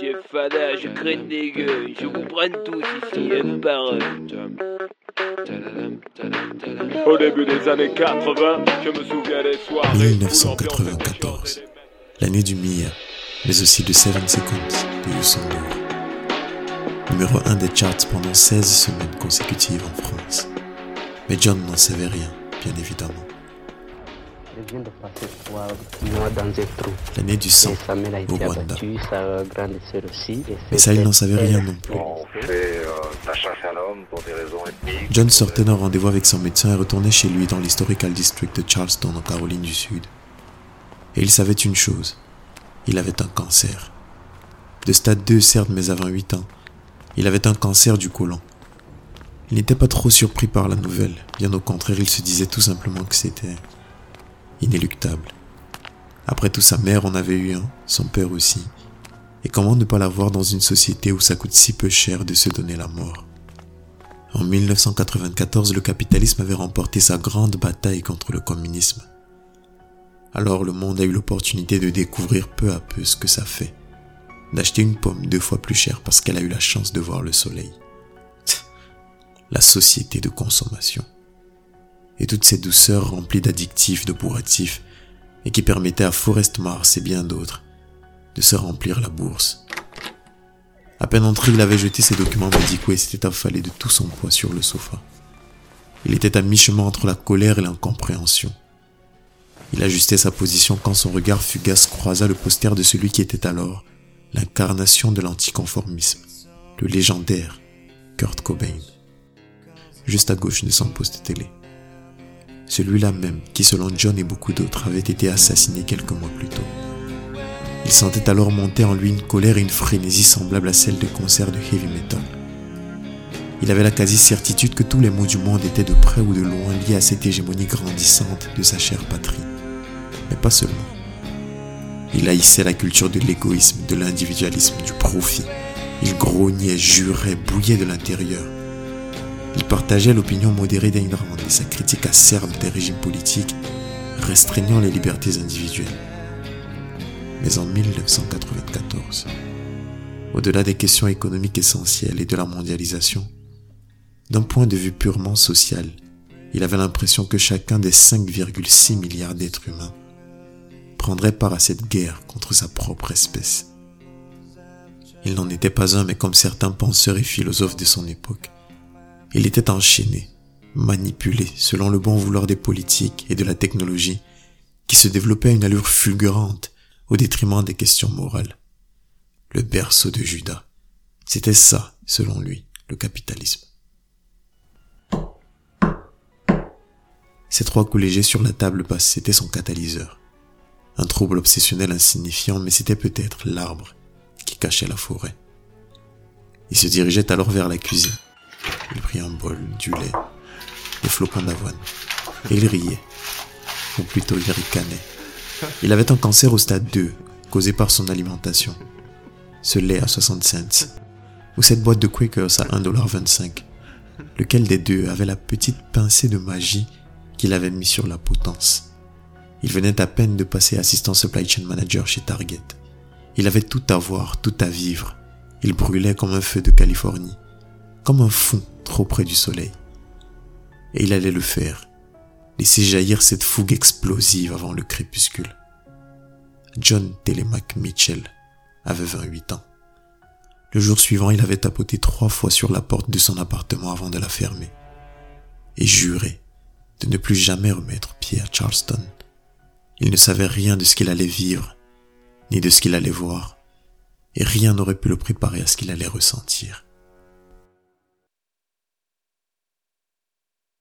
Jeff Fada, je craigne des gueux, je vous prenne tous ici, un par un. Au début des années 80, je me souviens des soirées. 1994, l'année du Mia, mais aussi de Seven Seconds de Youssou Numéro 1 des charts pendant 16 semaines consécutives en France. Mais John n'en savait rien, bien évidemment. L'année du sang au Rwanda. Mais ça, il n'en savait rien non plus. John sortait d'un rendez-vous avec son médecin et retournait chez lui dans l'historical district de Charleston en Caroline du Sud. Et il savait une chose. Il avait un cancer. De stade 2 certes mais à 28 ans. Il avait un cancer du côlon. Il n'était pas trop surpris par la nouvelle. Bien au contraire, il se disait tout simplement que c'était inéluctable. Après tout, sa mère en avait eu un, son père aussi. Et comment ne pas l'avoir dans une société où ça coûte si peu cher de se donner la mort? En 1994, le capitalisme avait remporté sa grande bataille contre le communisme. Alors le monde a eu l'opportunité de découvrir peu à peu ce que ça fait. D'acheter une pomme deux fois plus chère parce qu'elle a eu la chance de voir le soleil. La société de consommation et toutes ces douceurs remplies d'addictifs, de bourratifs, et qui permettaient à Forest Mars et bien d'autres de se remplir la bourse. À peine entré, il avait jeté ses documents médicaux et s'était affalé de tout son poids sur le sofa. Il était à mi-chemin entre la colère et l'incompréhension. Il ajustait sa position quand son regard fugace croisa le poster de celui qui était alors l'incarnation de l'anticonformisme, le légendaire Kurt Cobain, juste à gauche de son poste télé celui-là même qui selon John et beaucoup d'autres avait été assassiné quelques mois plus tôt. Il sentait alors monter en lui une colère et une frénésie semblable à celle de concerts de heavy metal. Il avait la quasi-certitude que tous les maux du monde étaient de près ou de loin liés à cette hégémonie grandissante de sa chère patrie. Mais pas seulement. Il haïssait la culture de l'égoïsme, de l'individualisme, du profit. Il grognait, jurait, bouillait de l'intérieur. Il partageait l'opinion modérée d'Ayn et sa critique acerbe des régimes politiques restreignant les libertés individuelles. Mais en 1994, au-delà des questions économiques essentielles et de la mondialisation, d'un point de vue purement social, il avait l'impression que chacun des 5,6 milliards d'êtres humains prendrait part à cette guerre contre sa propre espèce. Il n'en était pas un, mais comme certains penseurs et philosophes de son époque, il était enchaîné, manipulé selon le bon vouloir des politiques et de la technologie qui se développaient à une allure fulgurante au détriment des questions morales. Le berceau de Judas. C'était ça, selon lui, le capitalisme. Ces trois coups légers sur la table basse, c'était son catalyseur. Un trouble obsessionnel insignifiant, mais c'était peut-être l'arbre qui cachait la forêt. Il se dirigeait alors vers la cuisine. Il prit un bol, du lait, des flocons d'avoine. Et il riait. Ou plutôt il ricanait. Il avait un cancer au stade 2, causé par son alimentation. Ce lait à 60 cents. Ou cette boîte de Quakers à 1,25$. Lequel des deux avait la petite pincée de magie qu'il avait mis sur la potence. Il venait à peine de passer assistant supply chain manager chez Target. Il avait tout à voir, tout à vivre. Il brûlait comme un feu de Californie comme un fond trop près du soleil. Et il allait le faire, laisser jaillir cette fougue explosive avant le crépuscule. John Telemac Mitchell avait 28 ans. Le jour suivant, il avait tapoté trois fois sur la porte de son appartement avant de la fermer et juré de ne plus jamais remettre pied à Charleston. Il ne savait rien de ce qu'il allait vivre, ni de ce qu'il allait voir, et rien n'aurait pu le préparer à ce qu'il allait ressentir.